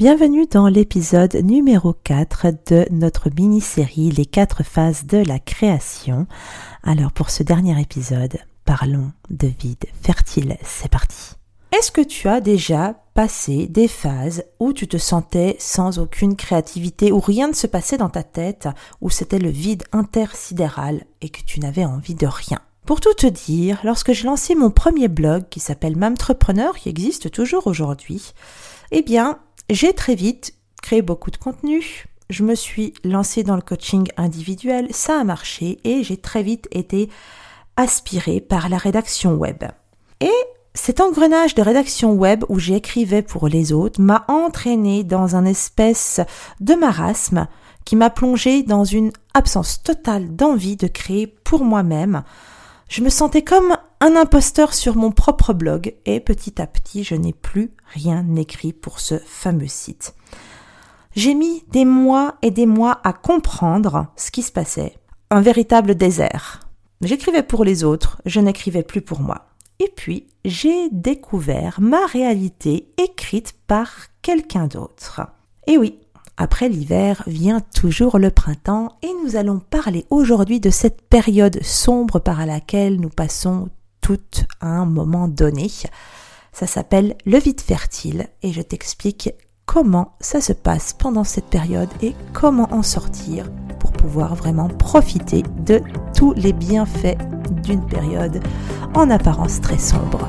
Bienvenue dans l'épisode numéro 4 de notre mini-série Les quatre phases de la création. Alors pour ce dernier épisode, parlons de vide fertile. C'est parti. Est-ce que tu as déjà passé des phases où tu te sentais sans aucune créativité, où rien ne se passait dans ta tête, où c'était le vide intersidéral et que tu n'avais envie de rien? Pour tout te dire, lorsque j'ai lancé mon premier blog qui s'appelle Mamtrepreneur, qui existe toujours aujourd'hui, eh bien, j'ai très vite créé beaucoup de contenu. Je me suis lancée dans le coaching individuel, ça a marché et j'ai très vite été aspirée par la rédaction web. Et cet engrenage de rédaction web où j'écrivais pour les autres m'a entraîné dans un espèce de marasme qui m'a plongé dans une absence totale d'envie de créer pour moi-même. Je me sentais comme un imposteur sur mon propre blog et petit à petit je n'ai plus rien écrit pour ce fameux site. J'ai mis des mois et des mois à comprendre ce qui se passait. Un véritable désert. J'écrivais pour les autres, je n'écrivais plus pour moi. Et puis, j'ai découvert ma réalité écrite par quelqu'un d'autre. Et oui, après l'hiver vient toujours le printemps et nous allons parler aujourd'hui de cette période sombre par laquelle nous passons à un moment donné. Ça s'appelle le vide fertile et je t'explique comment ça se passe pendant cette période et comment en sortir pour pouvoir vraiment profiter de tous les bienfaits d'une période en apparence très sombre.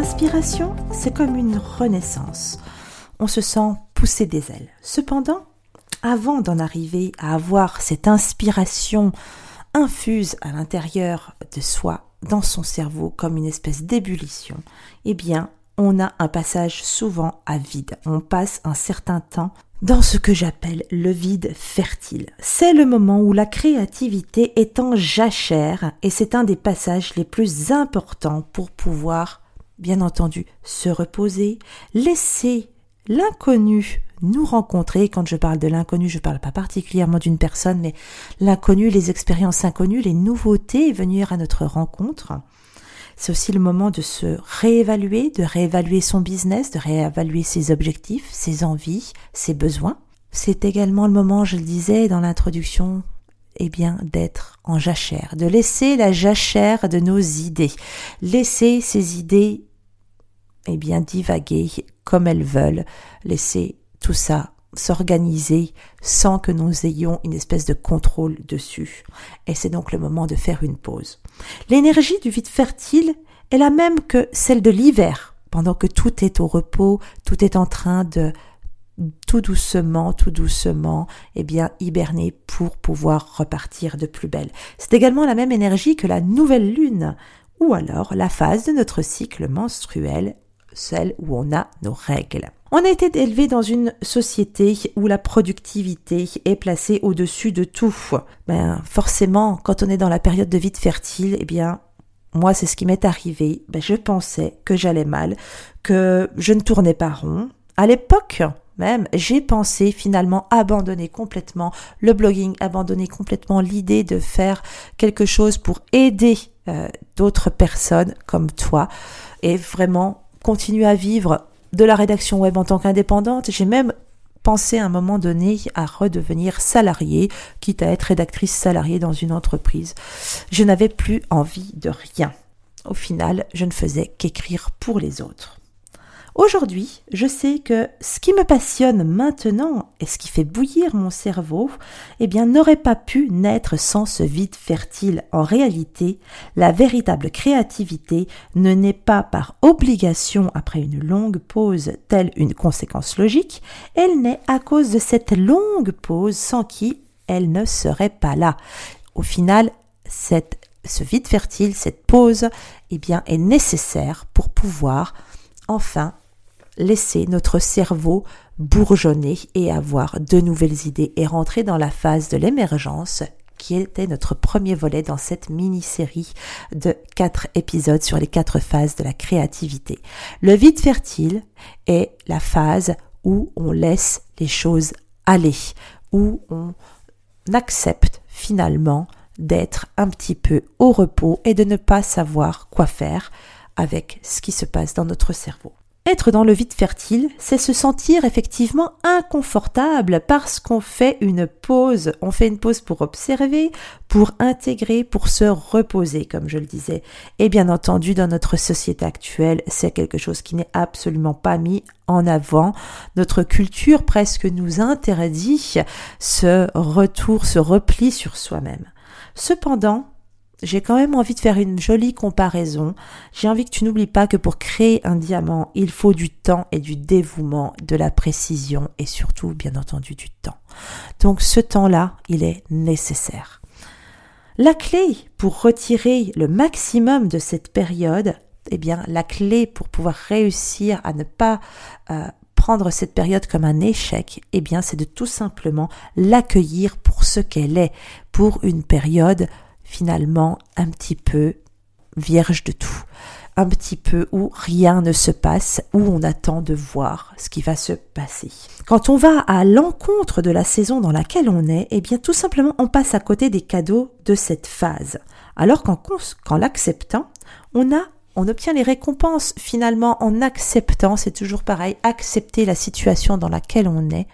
L'inspiration, c'est comme une renaissance. On se sent pousser des ailes. Cependant, avant d'en arriver à avoir cette inspiration infuse à l'intérieur de soi, dans son cerveau, comme une espèce d'ébullition, eh bien, on a un passage souvent à vide. On passe un certain temps dans ce que j'appelle le vide fertile. C'est le moment où la créativité est en jachère et c'est un des passages les plus importants pour pouvoir bien entendu, se reposer, laisser l'inconnu nous rencontrer. Quand je parle de l'inconnu, je ne parle pas particulièrement d'une personne, mais l'inconnu, les expériences inconnues, les nouveautés venir à notre rencontre. C'est aussi le moment de se réévaluer, de réévaluer son business, de réévaluer ses objectifs, ses envies, ses besoins. C'est également le moment, je le disais dans l'introduction, eh bien, d'être en jachère, de laisser la jachère de nos idées, laisser ces idées eh bien, divaguer comme elles veulent, laisser tout ça s'organiser sans que nous ayons une espèce de contrôle dessus. Et c'est donc le moment de faire une pause. L'énergie du vide fertile est la même que celle de l'hiver, pendant que tout est au repos, tout est en train de tout doucement, tout doucement, eh bien, hiberner pour pouvoir repartir de plus belle. C'est également la même énergie que la nouvelle lune, ou alors la phase de notre cycle menstruel celle où on a nos règles. On a été élevé dans une société où la productivité est placée au-dessus de tout. Ben, forcément, quand on est dans la période de vide fertile, eh bien, moi, c'est ce qui m'est arrivé. Ben, je pensais que j'allais mal, que je ne tournais pas rond. À l'époque, même, j'ai pensé finalement abandonner complètement le blogging, abandonner complètement l'idée de faire quelque chose pour aider euh, d'autres personnes comme toi et vraiment continuer à vivre de la rédaction web en tant qu'indépendante. J'ai même pensé à un moment donné à redevenir salariée, quitte à être rédactrice salariée dans une entreprise. Je n'avais plus envie de rien. Au final, je ne faisais qu'écrire pour les autres. Aujourd'hui, je sais que ce qui me passionne maintenant et ce qui fait bouillir mon cerveau, eh bien, n'aurait pas pu naître sans ce vide fertile. En réalité, la véritable créativité ne naît pas par obligation après une longue pause, telle une conséquence logique, elle naît à cause de cette longue pause sans qui elle ne serait pas là. Au final, ce vide fertile, cette pause, eh bien, est nécessaire pour pouvoir enfin laisser notre cerveau bourgeonner et avoir de nouvelles idées et rentrer dans la phase de l'émergence qui était notre premier volet dans cette mini-série de quatre épisodes sur les quatre phases de la créativité. Le vide fertile est la phase où on laisse les choses aller, où on accepte finalement d'être un petit peu au repos et de ne pas savoir quoi faire avec ce qui se passe dans notre cerveau. Être dans le vide fertile, c'est se sentir effectivement inconfortable parce qu'on fait une pause. On fait une pause pour observer, pour intégrer, pour se reposer, comme je le disais. Et bien entendu, dans notre société actuelle, c'est quelque chose qui n'est absolument pas mis en avant. Notre culture presque nous interdit ce retour, ce repli sur soi-même. Cependant, j'ai quand même envie de faire une jolie comparaison. J'ai envie que tu n'oublies pas que pour créer un diamant, il faut du temps et du dévouement, de la précision et surtout, bien entendu, du temps. Donc ce temps-là, il est nécessaire. La clé pour retirer le maximum de cette période, eh bien, la clé pour pouvoir réussir à ne pas euh, prendre cette période comme un échec, eh bien, c'est de tout simplement l'accueillir pour ce qu'elle est, pour une période finalement un petit peu vierge de tout, un petit peu où rien ne se passe, où on attend de voir ce qui va se passer. Quand on va à l'encontre de la saison dans laquelle on est, eh bien tout simplement on passe à côté des cadeaux de cette phase. Alors qu'en, l'acceptant, on a on obtient les récompenses finalement en acceptant, c'est toujours pareil, accepter la situation dans laquelle on est,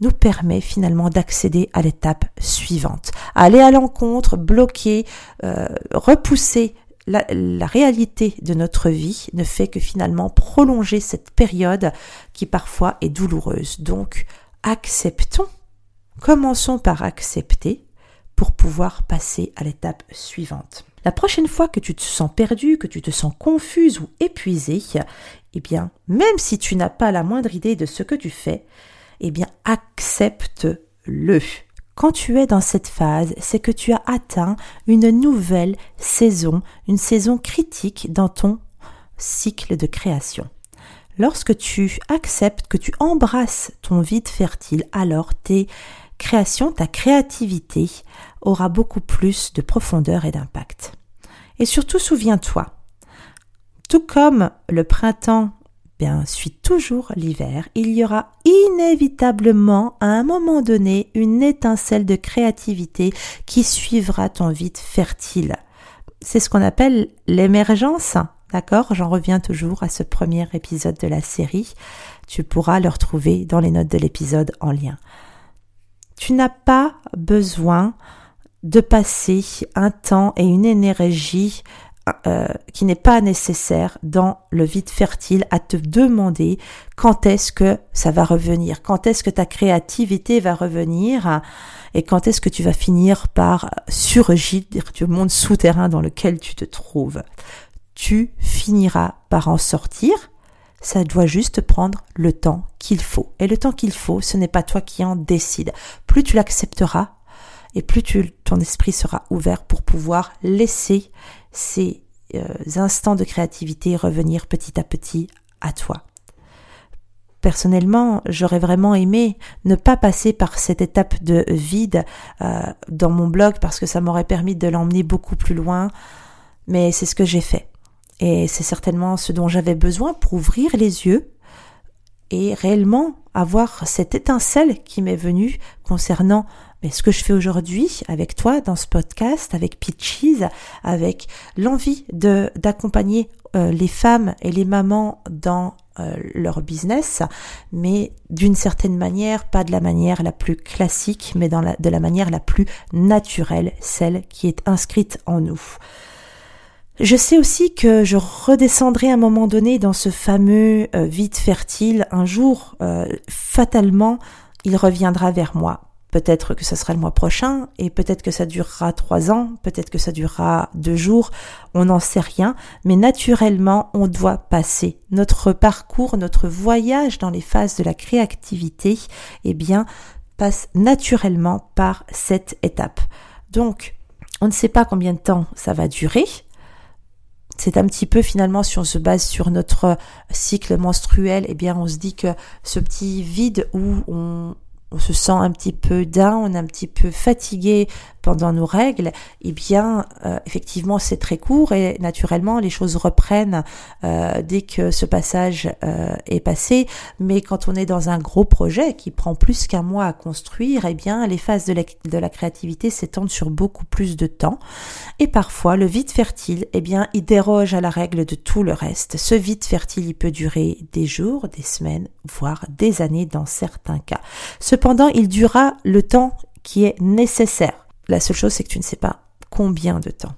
nous permet finalement d'accéder à l'étape suivante. Aller à l'encontre, bloquer, euh, repousser la, réalité de notre vie ne fait que finalement prolonger cette période qui parfois est douloureuse. Donc, acceptons. Commençons par accepter pour pouvoir passer à l'étape suivante. La prochaine fois que tu te sens perdu, que tu te sens confuse ou épuisé, eh bien, même si tu n'as pas la moindre idée de ce que tu fais, eh bien accepte-le. Quand tu es dans cette phase, c'est que tu as atteint une nouvelle saison, une saison critique dans ton cycle de création. Lorsque tu acceptes, que tu embrasses ton vide fertile, alors tes créations, ta créativité aura beaucoup plus de profondeur et d'impact. Et surtout, souviens-toi, tout comme le printemps bien, suit toujours l'hiver, il y aura inévitablement à un moment donné une étincelle de créativité qui suivra ton vide fertile. C'est ce qu'on appelle l'émergence. D'accord? J'en reviens toujours à ce premier épisode de la série. Tu pourras le retrouver dans les notes de l'épisode en lien. Tu n'as pas besoin de passer un temps et une énergie euh, qui n'est pas nécessaire dans le vide fertile à te demander quand est-ce que ça va revenir, quand est-ce que ta créativité va revenir et quand est-ce que tu vas finir par surgir du monde souterrain dans lequel tu te trouves. Tu finiras par en sortir. Ça doit juste prendre le temps qu'il faut. Et le temps qu'il faut, ce n'est pas toi qui en décide. Plus tu l'accepteras, et plus tu, ton esprit sera ouvert pour pouvoir laisser ces euh, instants de créativité revenir petit à petit à toi. Personnellement, j'aurais vraiment aimé ne pas passer par cette étape de vide euh, dans mon blog parce que ça m'aurait permis de l'emmener beaucoup plus loin, mais c'est ce que j'ai fait. Et c'est certainement ce dont j'avais besoin pour ouvrir les yeux et réellement avoir cette étincelle qui m'est venue concernant mais ce que je fais aujourd'hui avec toi dans ce podcast, avec Peaches, avec l'envie de d'accompagner euh, les femmes et les mamans dans euh, leur business, mais d'une certaine manière, pas de la manière la plus classique, mais de la manière la plus naturelle, celle qui est inscrite en nous. Je sais aussi que je redescendrai à un moment donné dans ce fameux euh, vide fertile. Un jour, fatalement, il reviendra vers moi. Peut-être que ce sera le mois prochain et peut-être que ça durera trois ans, peut-être que ça durera deux jours, on n'en sait rien, mais naturellement on doit passer notre parcours, notre voyage dans les phases de la créativité, eh bien, passe naturellement par cette étape. Donc, on ne sait pas combien de temps ça va durer, c'est un petit peu finalement si on se base sur notre cycle menstruel, eh bien on se dit que ce petit vide où on, on se sent un petit peu down, un petit peu fatigué pendant nos règles, eh bien, euh, effectivement, c'est très court et naturellement, les choses reprennent euh, dès que ce passage euh, est passé. Mais quand on est dans un gros projet qui prend plus qu'un mois à construire, eh bien, les phases de la, de la créativité s'étendent sur beaucoup plus de temps. Et parfois, le vide fertile, eh bien, il déroge à la règle de tout le reste. Ce vide fertile, il peut durer des jours, des semaines, voire des années dans certains cas. Cependant, il durera le temps qui est nécessaire. La seule chose, c'est que tu ne sais pas combien de temps.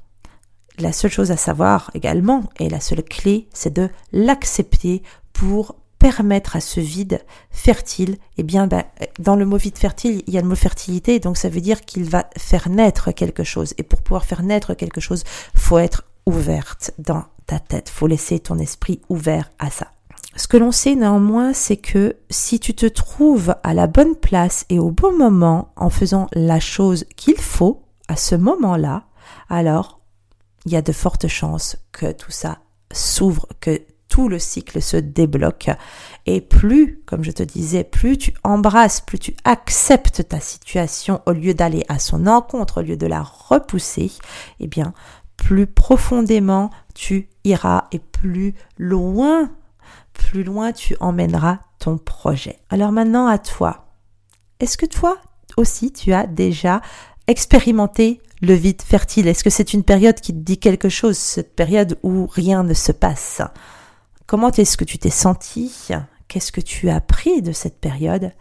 La seule chose à savoir également, et la seule clé, c'est de l'accepter pour permettre à ce vide fertile, eh bien, ben, dans le mot vide fertile, il y a le mot fertilité, donc ça veut dire qu'il va faire naître quelque chose. Et pour pouvoir faire naître quelque chose, faut être ouverte dans ta tête, faut laisser ton esprit ouvert à ça. Ce que l'on sait néanmoins, c'est que si tu te trouves à la bonne place et au bon moment en faisant la chose qu'il faut à ce moment-là, alors il y a de fortes chances que tout ça s'ouvre, que tout le cycle se débloque. Et plus, comme je te disais, plus tu embrasses, plus tu acceptes ta situation au lieu d'aller à son encontre, au lieu de la repousser, eh bien, plus profondément tu iras et plus loin plus loin tu emmèneras ton projet. Alors maintenant à toi. Est-ce que toi aussi tu as déjà expérimenté le vide fertile? Est-ce que c'est une période qui te dit quelque chose, cette période où rien ne se passe? Comment est-ce que tu t'es senti? Qu'est-ce que tu as appris de cette période?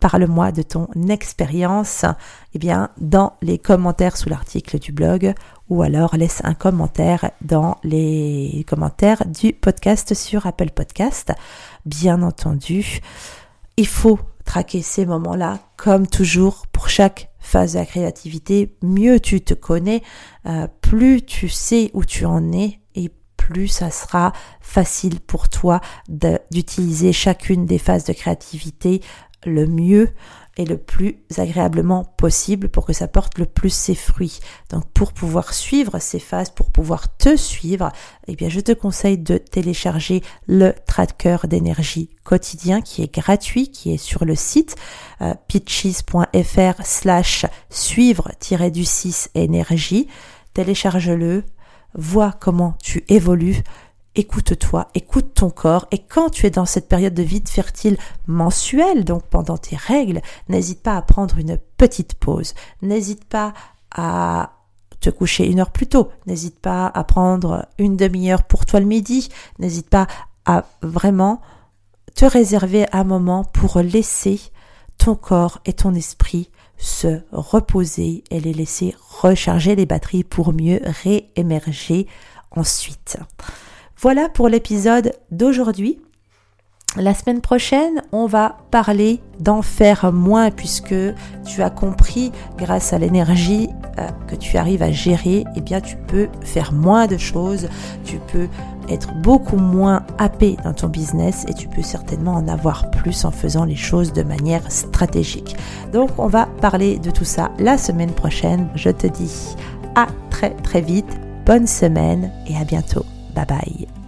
Parle-moi de ton expérience eh bien, dans les commentaires sous l'article du blog ou alors laisse un commentaire dans les commentaires du podcast sur Apple Podcast. Bien entendu, il faut traquer ces moments-là comme toujours pour chaque phase de la créativité. Mieux tu te connais, euh, plus tu sais où tu en es et plus ça sera facile pour toi d'utiliser chacune des phases de créativité le mieux et le plus agréablement possible pour que ça porte le plus ses fruits. Donc pour pouvoir suivre ces phases, pour pouvoir te suivre, eh bien je te conseille de télécharger le tracker d'énergie quotidien qui est gratuit, qui est sur le site euh, pitches.fr slash suivre-du 6 énergie. Télécharge-le, vois comment tu évolues écoute-toi, écoute ton corps, et quand tu es dans cette période de vide fertile mensuelle, donc pendant tes règles, n'hésite pas à prendre une petite pause, n'hésite pas à te coucher une heure plus tôt, n'hésite pas à prendre une demi-heure pour toi le midi, n'hésite pas à vraiment te réserver un moment pour laisser ton corps et ton esprit se reposer et les laisser recharger les batteries pour mieux réémerger ensuite. Voilà pour l'épisode d'aujourd'hui. La semaine prochaine, on va parler d'en faire moins puisque tu as compris grâce à l'énergie euh, que tu arrives à gérer, eh bien tu peux faire moins de choses, tu peux être beaucoup moins happé dans ton business et tu peux certainement en avoir plus en faisant les choses de manière stratégique. Donc on va parler de tout ça la semaine prochaine. Je te dis à très très vite, bonne semaine et à bientôt. Bye bye.